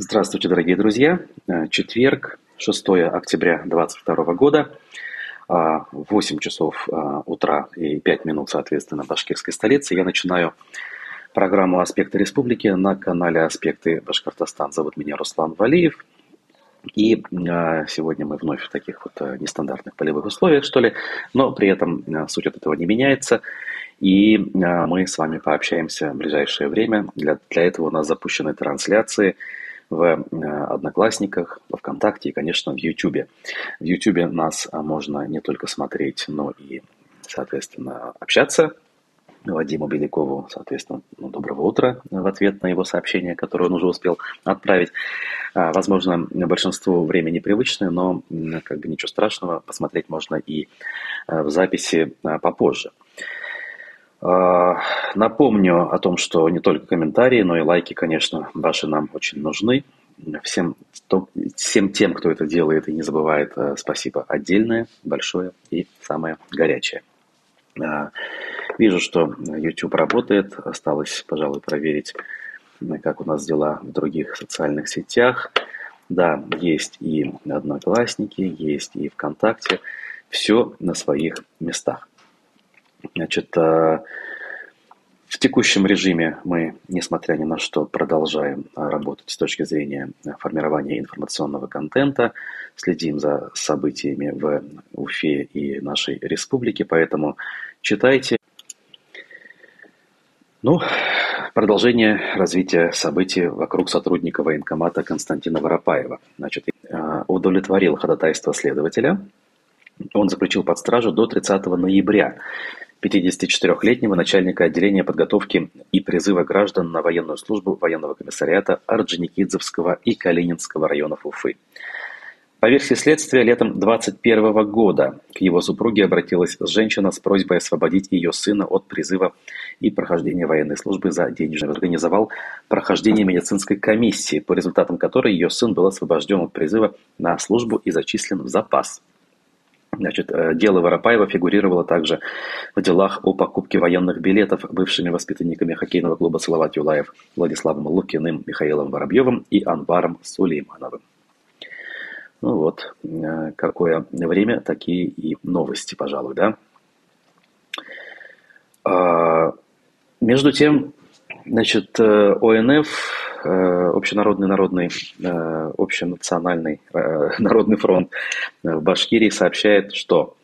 Здравствуйте, дорогие друзья. Э, четверг, 6 октября 2022 года, 8 а, часов а, утра и 5 минут, соответственно, башкирской столице. Я начинаю программу «Аспекты республики» на канале «Аспекты Башкортостан». Зовут меня Руслан Валиев. И сегодня мы вновь в таких вот нестандартных полевых условиях, что ли, но при этом суть от этого не меняется. И мы с вами пообщаемся в ближайшее время. Для, для этого у нас запущены трансляции – в э, Одноклассниках, Вконтакте и, конечно, в Ютубе. В Ютубе нас а, можно не только смотреть, но и, соответственно, общаться. Вадиму Белякову, соответственно, ну, доброго утра в ответ на его сообщение, которое он уже успел отправить. А, возможно, большинству времени привычное, но как бы ничего страшного, посмотреть можно и э, в записи а, попозже. А, напомню о том, что не только комментарии, но и лайки, конечно, ваши нам очень нужны. Всем, всем тем, кто это делает и не забывает, э, спасибо отдельное, большое и самое горячее. А, вижу, что YouTube работает. Осталось, пожалуй, проверить, как у нас дела в других социальных сетях. Да, есть и Одноклассники, есть и ВКонтакте. Все на своих местах. Значит, э, в текущем режиме мы, несмотря ни на что, продолжаем э, работать с точки зрения формирования информационного контента, следим за событиями в Уфе и нашей республике, поэтому читайте. Ну, продолжение развития событий вокруг сотрудника военкомата Константина Воропаева. Значит, э, удовлетворил ходатайство следователя. Он заключил под стражу до 30 ноября 54-летнего начальника отделения подготовки и призыва граждан на военную службу военного комиссариата Орджоникидзевского и Калининского районов Уфы. По версии следствия, летом 2021 года к его супруге обратилась женщина с просьбой освободить ее сына от призыва и прохождения военной службы за денежный. Организовал прохождение медицинской комиссии, по результатам которой ее сын был освобожден от призыва на службу и зачислен в запас. Значит, э, дело Воропаева фигурировало также в делах о покупке военных билетов бывшими воспитанниками хоккейного клуба «Салават Юлаев» Владиславом Лукиным, Михаилом Воробьевым и Анваром Сулеймановым. Ну вот, э, какое время, такие и новости, пожалуй, да? А, между тем, значит, э, ОНФ общенародный народный, э, общенациональный э, народный фронт в Башкирии сообщает, что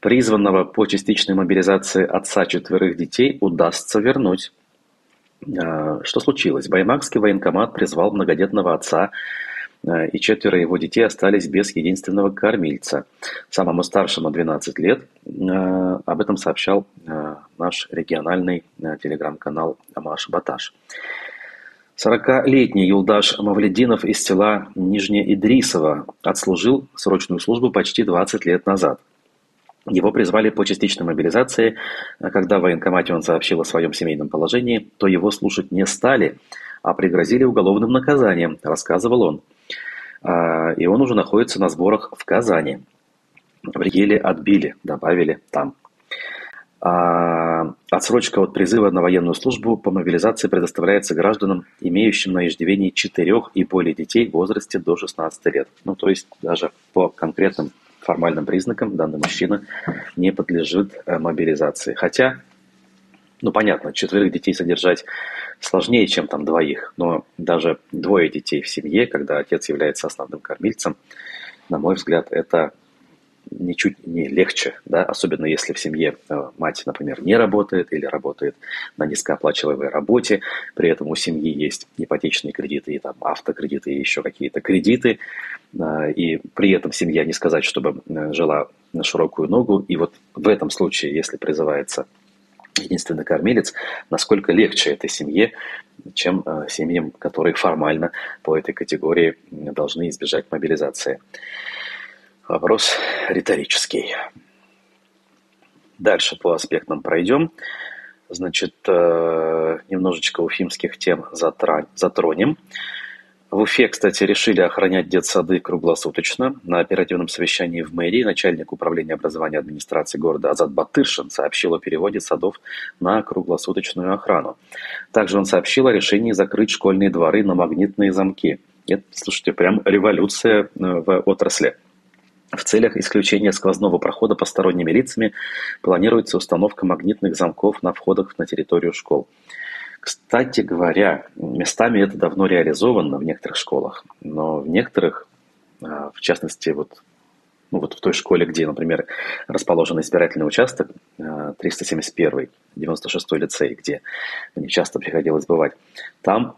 призванного по частичной мобилизации отца четверых детей удастся вернуть. Что случилось? Баймакский военкомат призвал многодетного отца, и четверо его детей остались без единственного кормильца. Самому старшему 12 лет. Об этом сообщал наш региональный телеграм-канал Амаш Баташ. Сорокалетний Юлдаш Мавлединов из села Нижнеидрисово отслужил срочную службу почти 20 лет назад. Его призвали по частичной мобилизации. Когда в военкомате он сообщил о своем семейном положении, то его слушать не стали, а пригрозили уголовным наказанием, рассказывал он. А, и он уже находится на сборах в Казани. В отбили, добавили там. А, отсрочка от призыва на военную службу по мобилизации предоставляется гражданам, имеющим на иждивении четырех и более детей в возрасте до 16 лет. Ну, то есть даже по конкретным формальным признакам данный мужчина не подлежит э, мобилизации. Хотя, ну понятно, четверых детей содержать сложнее, чем там двоих, но даже двое детей в семье, когда отец является основным кормильцем, на мой взгляд, это ничуть не легче, да, особенно если в семье э, мать, например, не работает или работает на низкооплачиваемой работе, при этом у семьи есть ипотечные кредиты и там автокредиты и еще какие-то кредиты, э, и при этом семья не сказать, чтобы э, жила на широкую ногу, и вот в этом случае, если призывается единственный кормилец, насколько легче этой семье, чем семьям, которые формально по этой категории должны избежать мобилизации. Вопрос риторический. Дальше по аспектам пройдем. Значит, э, немножечко уфимских тем затронем. В Уфе, кстати, решили охранять детсады круглосуточно. На оперативном совещании в мэрии начальник управления образования администрации города Азат Батыршин сообщил о переводе садов на круглосуточную охрану. Также он сообщил о решении закрыть школьные дворы на магнитные замки – Это, слушайте, прям революция в отрасли. В целях исключения сквозного прохода посторонними лицами планируется установка магнитных замков на входах на территорию школ. Кстати говоря, местами это давно реализовано в некоторых школах, но в некоторых, а, в частности, вот, ну вот в той школе, где, например, расположен избирательный участок, 371 96 лицей, где мне часто приходилось бывать, там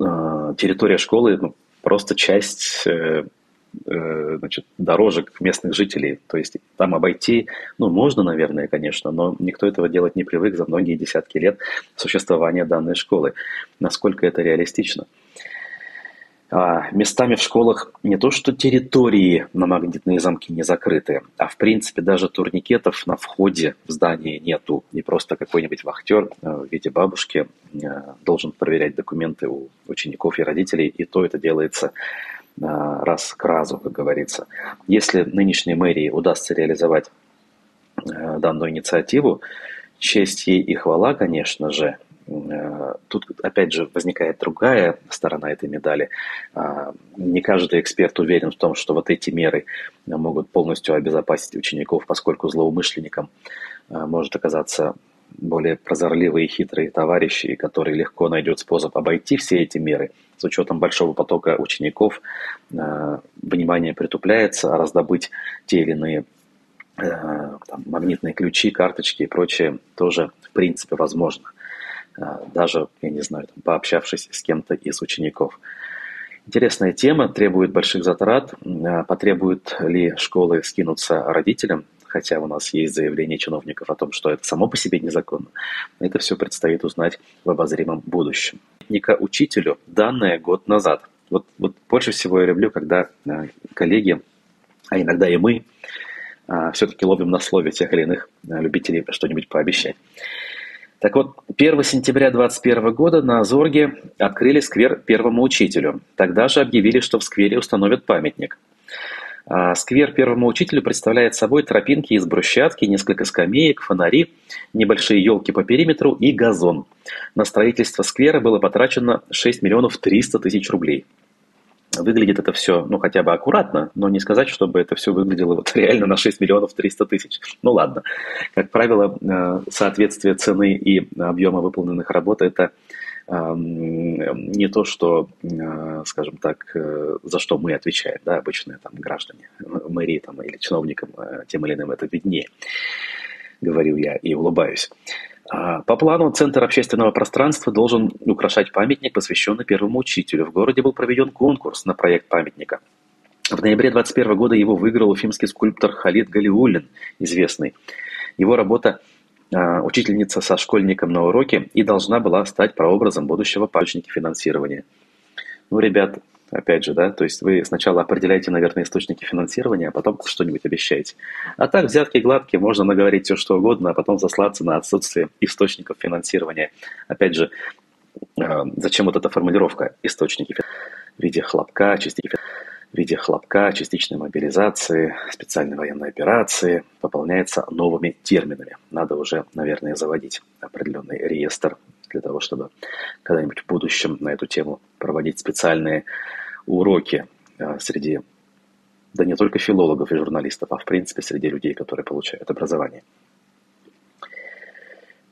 а, территория школы ну, просто часть Э, значит, дорожек местных жителей. То есть там обойти, ну, можно, наверное, конечно, но никто этого делать не привык за многие десятки лет существования данной школы. Насколько это реалистично? А местами в школах не то что территории на магнитные замки не закрыты, а в принципе даже турникетов на входе в здание нету. Не просто какой-нибудь вахтер э, в виде бабушки э, должен проверять документы у учеников и родителей, и то это делается раз к разу, как говорится. Если нынешней мэрии удастся реализовать э, данную инициативу, честь ей и хвала, конечно же. Э, тут, опять же, возникает другая сторона этой медали. А, не каждый эксперт уверен в том, что вот эти меры могут полностью обезопасить учеников, поскольку злоумышленникам э, может оказаться более прозорливые и хитрые товарищи, которые легко найдут способ обойти все эти меры. С учетом большого потока учеников э, внимание притупляется, а раздобыть те или иные э, там, магнитные ключи, карточки и прочее тоже в принципе возможно. Э, даже, я не знаю, там, пообщавшись с кем-то из учеников. Интересная тема, требует больших затрат. Потребуют ли школы скинуться родителям хотя у нас есть заявление чиновников о том, что это само по себе незаконно. Это все предстоит узнать в обозримом будущем. Ника учителю данное год назад. Вот, вот больше всего я люблю, когда э, коллеги, а иногда и мы, э, все-таки ловим на слове тех или иных э, любителей что-нибудь пообещать. Так вот, 1 сентября 2021 года на Азорге открыли сквер первому учителю. Тогда же объявили, что в сквере установят памятник – сквер первому учителю представляет собой тропинки из брусчатки, несколько скамеек, фонари, небольшие елки по периметру и газон. На строительство сквера было потрачено 6 миллионов 300 тысяч рублей. Выглядит это все, ну, хотя бы аккуратно, но не сказать, чтобы это все выглядело вот реально на 6 миллионов 300 тысяч. Ну, ладно. Как правило, э, соответствие цены и объема выполненных работ – это не то, что, э, скажем так, э, за что мы отвечаем, да, обычные там граждане, мэрии там, или чиновникам э, тем или иным это виднее, говорю я и улыбаюсь. А, по плану Центр общественного пространства должен украшать памятник, посвященный первому учителю. В городе был проведен конкурс на проект памятника. В ноябре 2021 года его выиграл уфимский скульптор Халид Галиуллин, известный. Его работа а, учительница со школьником на уроке и должна была стать прообразом будущего источника финансирования. Ну, ребят, опять же, да, то есть вы сначала определяете, наверное, источники финансирования, а потом что-нибудь обещаете. А так, взятки гладкие, можно наговорить все, что угодно, а потом заслаться на отсутствие источников финансирования. Опять же, а, зачем вот эта формулировка «источники» в виде хлопка, частики в виде хлопка, частичной мобилизации, специальной военной операции пополняется новыми терминами. Надо уже, наверное, заводить определенный реестр для того, чтобы когда-нибудь в будущем на эту тему проводить специальные уроки а, среди, да не только филологов и журналистов, а в принципе среди людей, которые получают образование.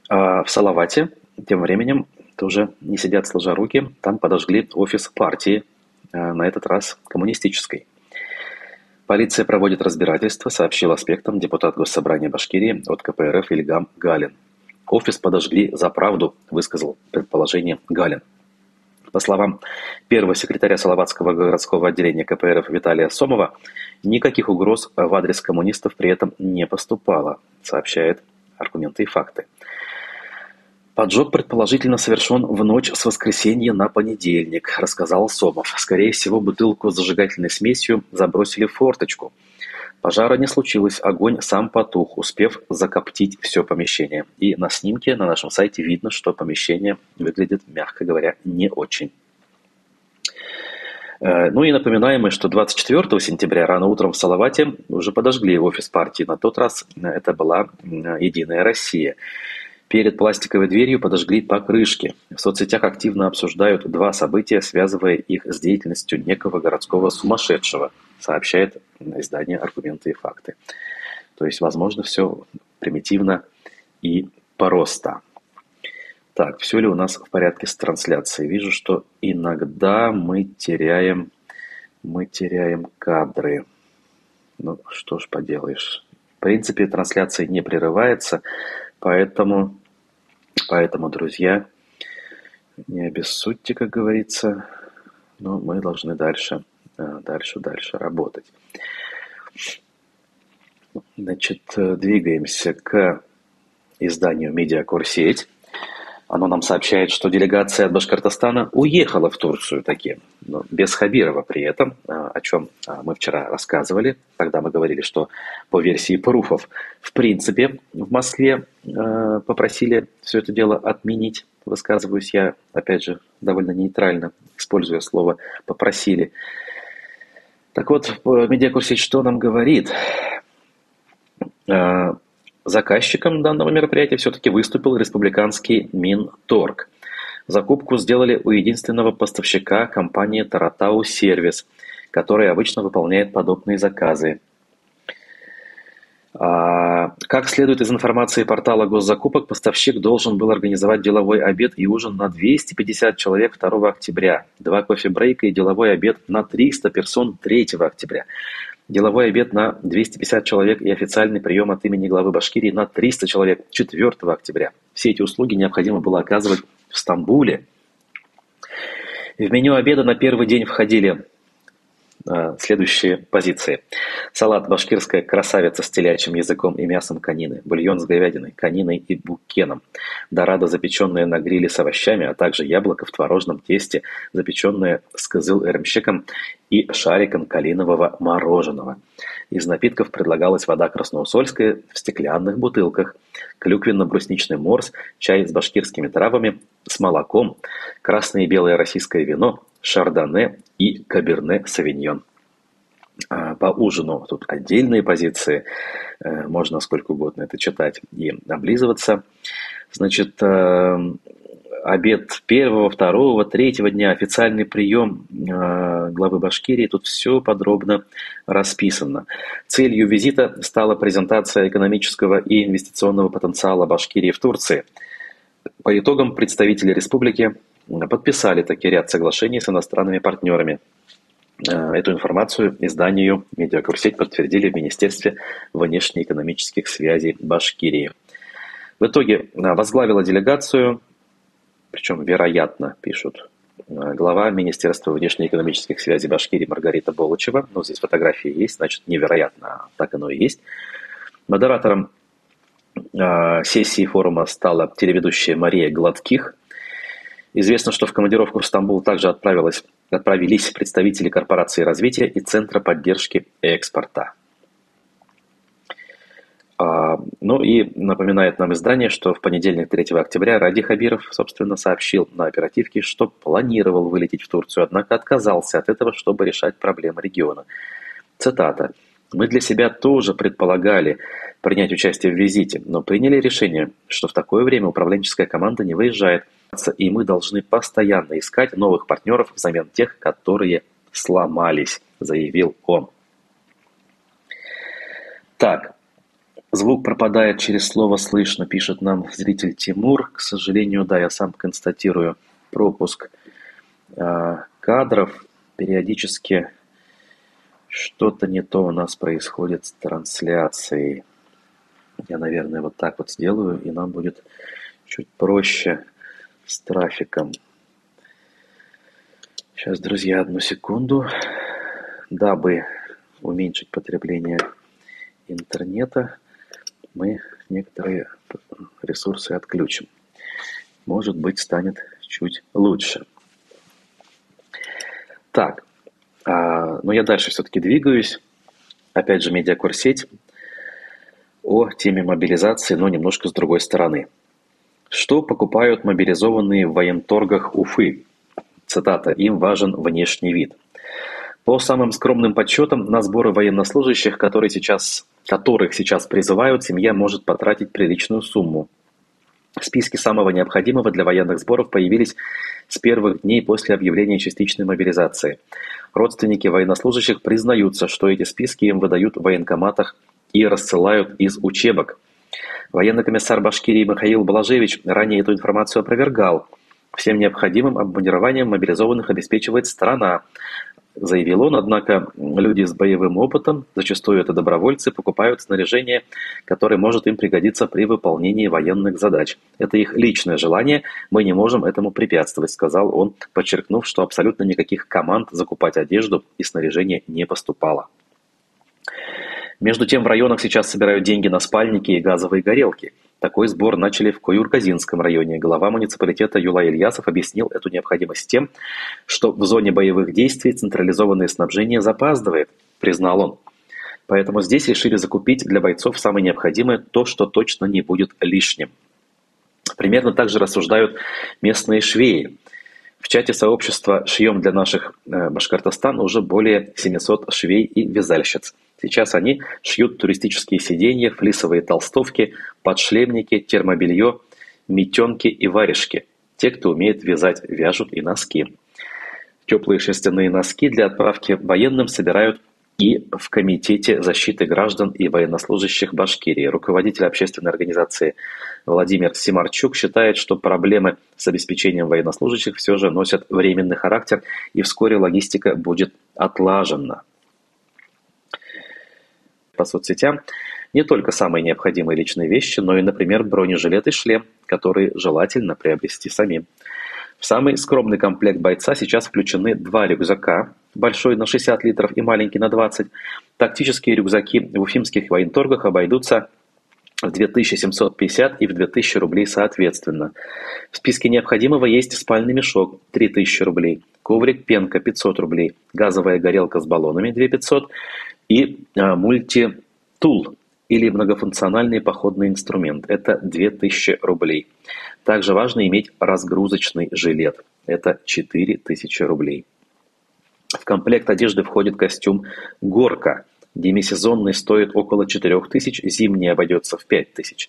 А в Салавате тем временем тоже не сидят сложа руки, там подожгли офис партии Э, на этот раз коммунистической. Полиция проводит разбирательство, сообщил аспектам депутат Госсобрания Башкирии от КПРФ Ильгам Галин. Офис подожгли за правду, высказал предположение Галин. По словам первого секретаря Салаватского городского отделения КПРФ Виталия Сомова, никаких угроз в адрес коммунистов при этом не поступало, сообщает аргументы и факты. Поджог предположительно совершен в ночь с воскресенья на понедельник, рассказал Сомов. Скорее всего, бутылку с зажигательной смесью забросили в форточку. Пожара не случилось, огонь сам потух, успев закоптить все помещение. И на снимке на нашем сайте видно, что помещение выглядит, мягко говоря, не очень. Э, ну и напоминаем что 24 сентября рано утром в Салавате уже подожгли офис партии. На тот раз это была «Единая Россия». Перед пластиковой дверью подожгли покрышки. В соцсетях активно обсуждают два события, связывая их с деятельностью некого городского сумасшедшего, сообщает издание «Аргументы и факты». То есть, возможно, все примитивно и просто. Так, все ли у нас в порядке с трансляцией? Вижу, что иногда мы теряем, мы теряем кадры. Ну, что ж поделаешь. В принципе, трансляция не прерывается, поэтому Поэтому, друзья, не обессудьте, как говорится, но мы должны дальше, э, дальше, дальше работать. Значит, э, двигаемся к изданию «Медиакурсеть». Оно нам сообщает, что делегация от Башкортостана уехала в Турцию таки, но без Хабирова при этом, а, о чем а, мы вчера рассказывали. Тогда мы говорили, что по версии Пруфов, в принципе, в Москве а, попросили все это дело отменить. Высказываюсь я, опять же, довольно нейтрально, используя слово «попросили». Так вот, медиакурсе что нам говорит? Заказчиком данного мероприятия все-таки выступил республиканский Минторг. Закупку сделали у единственного поставщика компании Таратау Сервис, которая обычно выполняет подобные заказы. А, как следует из информации портала госзакупок, поставщик должен был организовать деловой обед и ужин на 250 человек 2 октября, два кофе-брейка и деловой обед на 300 персон 3 октября деловой обед на 250 человек и официальный прием от имени главы Башкирии на 300 человек 4 октября. Все эти услуги необходимо было оказывать в Стамбуле. В меню обеда на первый день входили следующие позиции. Салат башкирская красавица с телячьим языком и мясом конины, бульон с говядиной, кониной и букеном, дорадо запеченная на гриле с овощами, а также яблоко в творожном тесте, запеченное с кызыл-эремщиком и шариком калинового мороженого. Из напитков предлагалась вода красноусольская в стеклянных бутылках, клюквенно-брусничный морс, чай с башкирскими травами, с молоком, красное и белое российское вино, шардоне и каберне савиньон. А, по ужину тут отдельные позиции, э, можно сколько угодно это читать и облизываться. Значит, э, обед первого, второго, третьего дня, официальный прием э, главы Башкирии, тут все подробно расписано. Целью визита стала презентация экономического и инвестиционного потенциала Башкирии в Турции. По итогам представители республики подписали таки ряд соглашений с иностранными партнерами. Э, эту информацию изданию «Медиакурсеть» подтвердили в Министерстве внешнеэкономических связей Башкирии. В итоге э, возглавила делегацию, причем вероятно, пишут, э, глава Министерства внешнеэкономических связей Башкирии Маргарита Болычева. Ну, здесь фотографии есть, значит, невероятно, а так оно и есть. Модератором сессии форума стала телеведущая Мария Гладких – Известно, что в командировку в Стамбул также отправилась, отправились представители корпорации развития и Центра поддержки экспорта. А, ну и напоминает нам издание, что в понедельник 3 октября Ради Хабиров, собственно, сообщил на оперативке, что планировал вылететь в Турцию, однако отказался от этого, чтобы решать проблемы региона. Цитата. «Мы для себя тоже предполагали принять участие в визите, но приняли решение, что в такое время управленческая команда не выезжает, и мы должны постоянно искать новых партнеров взамен тех, которые сломались, заявил он. Так, звук пропадает через слово «слышно», пишет нам зритель Тимур. К сожалению, да, я сам констатирую пропуск э, кадров. Периодически что-то не то у нас происходит с трансляцией. Я, наверное, вот так вот сделаю, и нам будет чуть проще с трафиком. Сейчас, друзья, одну секунду. Дабы уменьшить потребление интернета, мы некоторые ресурсы отключим. Может быть, станет чуть лучше. Так, а, но я дальше все-таки двигаюсь. Опять же, медиакурсеть о теме мобилизации, но немножко с другой стороны – что покупают мобилизованные в военторгах Уфы? Цитата. «Им важен внешний вид». По самым скромным подсчетам, на сборы военнослужащих, которые сейчас, которых сейчас призывают, семья может потратить приличную сумму. Списки самого необходимого для военных сборов появились с первых дней после объявления частичной мобилизации. Родственники военнослужащих признаются, что эти списки им выдают в военкоматах и рассылают из учебок. Военный комиссар Башкирии Михаил Балажевич ранее эту информацию опровергал. Всем необходимым обмундированием мобилизованных обеспечивает страна, заявил он, однако люди с боевым опытом, зачастую это добровольцы, покупают снаряжение, которое может им пригодиться при выполнении военных задач. Это их личное желание, мы не можем этому препятствовать, сказал он, подчеркнув, что абсолютно никаких команд закупать одежду и снаряжение не поступало. Между тем в районах сейчас собирают деньги на спальники и газовые горелки – такой сбор начали в Куюрказинском районе. Глава муниципалитета Юлай Ильясов объяснил эту необходимость тем, что в зоне боевых действий централизованное снабжение запаздывает, признал он. Поэтому здесь решили закупить для бойцов самое необходимое, то, что точно не будет лишним. Примерно так же рассуждают местные швеи. В чате сообщества «Шьем для наших э, Башкортостан» уже более 700 швей и вязальщиц. Сейчас они шьют туристические сиденья, флисовые толстовки, подшлемники, термобелье, метенки и варежки. Те, кто умеет вязать, вяжут и носки. Теплые шерстяные носки для отправки военным собирают и в Комитете защиты граждан и военнослужащих Башкирии. Руководитель общественной организации Владимир Симарчук считает, что проблемы с обеспечением военнослужащих все же носят временный характер и вскоре логистика будет отлажена по соцсетям не только самые необходимые личные вещи, но и, например, бронежилет и шлем, которые желательно приобрести самим. В самый скромный комплект бойца сейчас включены два рюкзака, большой на 60 литров и маленький на 20. Тактические рюкзаки в уфимских военторгах обойдутся в 2750 и в 2000 рублей соответственно. В списке необходимого есть спальный мешок 3000 рублей, коврик пенка 500 рублей, газовая горелка с баллонами 2500 и а, мультитул или многофункциональный походный инструмент. Это 2000 рублей. Также важно иметь разгрузочный жилет. Это 4000 рублей. В комплект одежды входит костюм «Горка». Демисезонный стоит около 4000, зимний обойдется в 5000.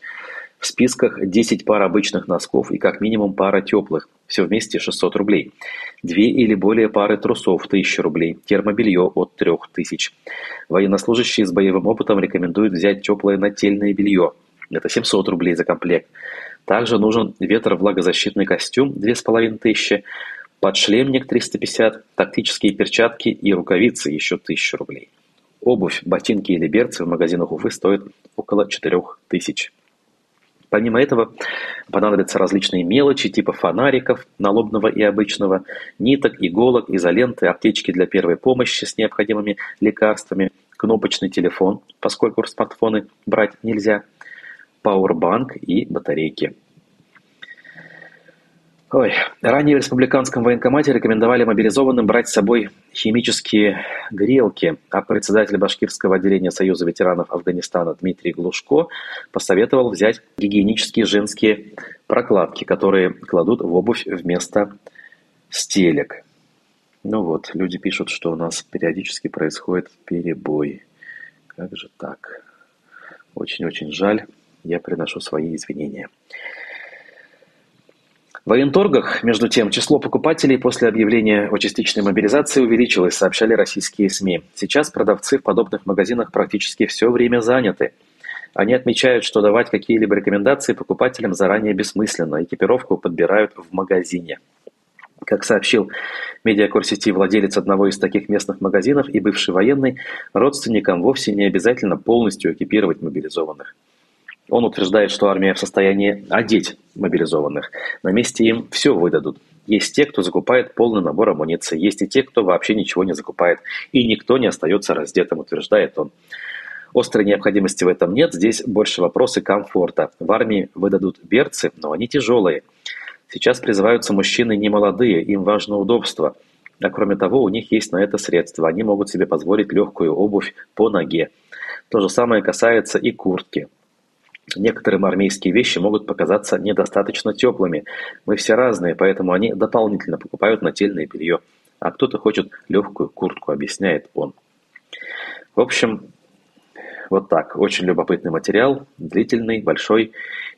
В списках 10 пар обычных носков и как минимум пара теплых, все вместе 600 рублей. Две или более пары трусов – 1000 рублей, термобелье от 3000. Военнослужащие с боевым опытом рекомендуют взять теплое нательное белье. Это 700 рублей за комплект. Также нужен ветровлагозащитный костюм 2500, подшлемник 350, тактические перчатки и рукавицы еще 1000 рублей. Обувь, ботинки или берцы в магазинах Уфы стоят около 4000. Помимо этого, понадобятся различные мелочи типа фонариков, налобного и обычного, ниток, иголок, изоленты, аптечки для первой помощи с необходимыми лекарствами, кнопочный телефон, поскольку смартфоны брать нельзя, пауэрбанк и батарейки. Ой, ранее в республиканском военкомате рекомендовали мобилизованным брать с собой химические грелки, а председатель башкирского отделения Союза ветеранов Афганистана Дмитрий Глушко посоветовал взять гигиенические женские прокладки, которые кладут в обувь вместо стелек. Ну вот, люди пишут, что у нас периодически происходит перебой. Как же так? Очень-очень жаль. Я приношу свои извинения. В военторгах, между тем, число покупателей после объявления о частичной мобилизации увеличилось, сообщали российские СМИ. Сейчас продавцы в подобных магазинах практически все время заняты. Они отмечают, что давать какие-либо рекомендации покупателям заранее бессмысленно, экипировку подбирают в магазине. Как сообщил медиакор-сети владелец одного из таких местных магазинов и бывший военный, родственникам вовсе не обязательно полностью экипировать мобилизованных. Он утверждает, что армия в состоянии одеть мобилизованных. На месте им все выдадут. Есть те, кто закупает полный набор амуниции, есть и те, кто вообще ничего не закупает. И никто не остается раздетым, утверждает он. Острой необходимости в этом нет, здесь больше вопросы комфорта. В армии выдадут берцы, но они тяжелые. Сейчас призываются мужчины не молодые, им важно удобство. А кроме того, у них есть на это средства, они могут себе позволить легкую обувь по ноге. То же самое касается и куртки. Некоторым армейские вещи могут показаться недостаточно теплыми. Мы все разные, поэтому они дополнительно покупают нательное белье. А кто-то хочет легкую куртку, объясняет он. В общем, вот так. Очень любопытный материал, длительный, большой.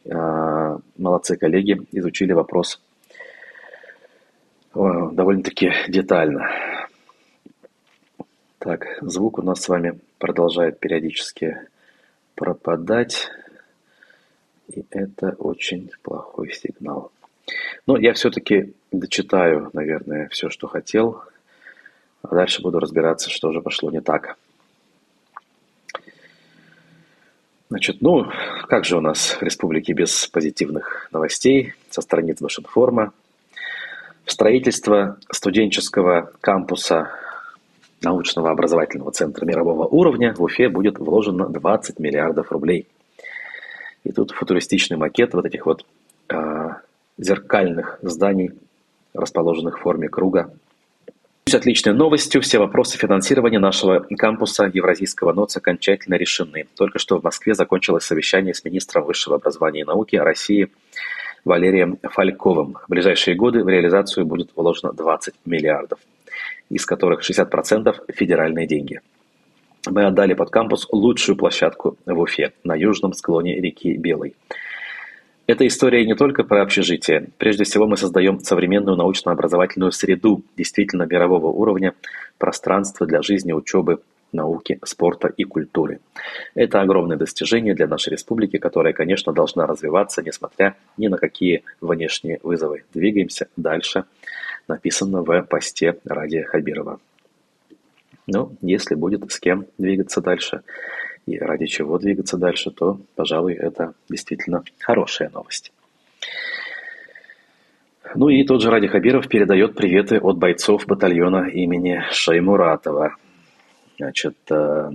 А, молодцы коллеги, изучили вопрос довольно-таки детально. Так, звук у нас с вами продолжает периодически пропадать. И это очень плохой сигнал. Но я все-таки дочитаю, наверное, все, что хотел. А дальше буду разбираться, что же пошло не так. Значит, ну, как же у нас в республике без позитивных новостей со страниц Башинформа. В строительство студенческого кампуса научного образовательного центра мирового уровня в Уфе будет вложено 20 миллиардов рублей. И тут футуристичный макет вот этих вот э, зеркальных зданий, расположенных в форме круга, Отличной новостью, все вопросы финансирования нашего кампуса Евразийского НОЦ окончательно решены. Только что в Москве закончилось совещание с министром высшего образования и науки России Валерием Фальковым. В ближайшие годы в реализацию будет вложено 20 миллиардов, из которых 60% федеральные деньги. Мы отдали под кампус лучшую площадку в Уфе на южном склоне реки Белой – эта история не только про общежитие. Прежде всего мы создаем современную научно-образовательную среду действительно мирового уровня, пространство для жизни, учебы, науки, спорта и культуры. Это огромное достижение для нашей республики, которая, конечно, должна развиваться, несмотря ни на какие внешние вызовы. Двигаемся дальше, написано в посте Радия Хабирова. Ну, если будет с кем двигаться дальше и ради чего двигаться дальше, то, пожалуй, это действительно хорошая новость. Ну и тот же Ради Хабиров передает приветы от бойцов батальона имени Шаймуратова. Значит, э,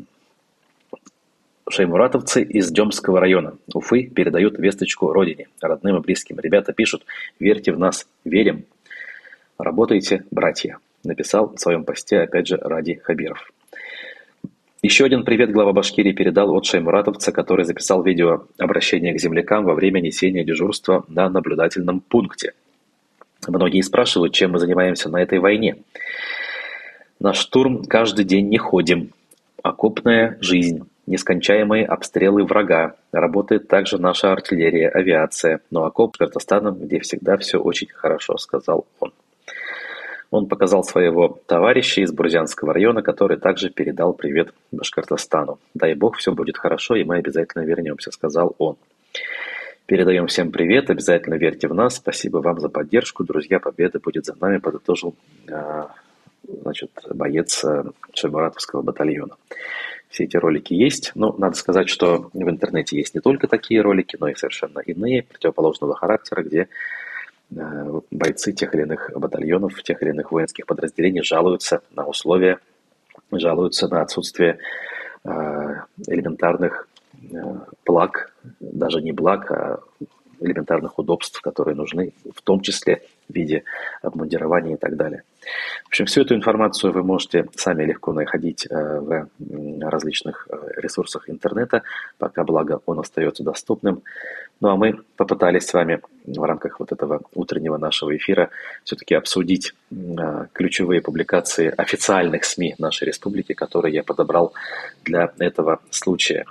шаймуратовцы из Демского района Уфы передают весточку родине, родным и близким. Ребята пишут «Верьте в нас, верим». «Работайте, братья», написал в своем посте, опять же, Ради Хабиров. Еще один привет глава Башкирии передал от Шаймуратовца, который записал видео обращение к землякам во время несения дежурства на наблюдательном пункте. Многие спрашивают, чем мы занимаемся на этой войне. На штурм каждый день не ходим. Окопная жизнь, нескончаемые обстрелы врага. Работает также наша артиллерия, авиация. Но окоп с Кыргызстаном, где всегда все очень хорошо, сказал он. Он показал своего товарища из Бурзянского района, который также передал привет Башкортостану. «Дай бог, все будет хорошо, и мы обязательно вернемся», — сказал он. Передаем всем привет, обязательно верьте в нас. Спасибо вам за поддержку. Друзья, победа будет за нами, подытожил а, значит, боец э, Шаймуратовского батальона. Все эти ролики есть. Но надо сказать, что в интернете есть не только такие ролики, но и совершенно иные, противоположного характера, где бойцы тех или иных батальонов, тех или иных воинских подразделений жалуются на условия, жалуются на отсутствие э, элементарных э, благ, даже не благ, а элементарных удобств, которые нужны, в том числе в виде обмундирования и так далее. В общем, всю эту информацию вы можете сами легко находить в различных ресурсах интернета, пока, благо, он остается доступным. Ну а мы попытались с вами в рамках вот этого утреннего нашего эфира все-таки обсудить а, ключевые публикации официальных СМИ нашей республики, которые я подобрал для этого случая.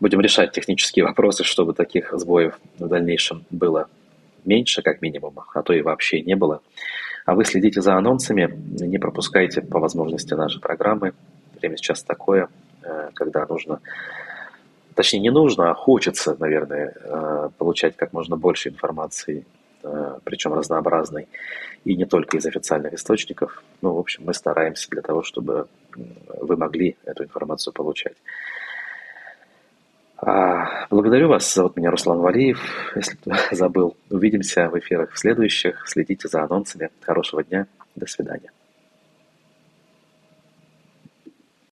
Будем решать технические вопросы, чтобы таких сбоев в дальнейшем было меньше, как минимум, а то и вообще не было. А вы следите за анонсами, не пропускайте по возможности наши программы. Время сейчас такое, э, когда нужно точнее не нужно, а хочется, наверное, э, получать как можно больше информации, э, причем разнообразной, и не только из официальных источников. Ну, в общем, мы стараемся для того, чтобы вы могли эту информацию получать. А, благодарю вас. Зовут меня Руслан Валиев. Если кто забыл, увидимся в эфирах в следующих. Следите за анонсами. Хорошего дня. До свидания.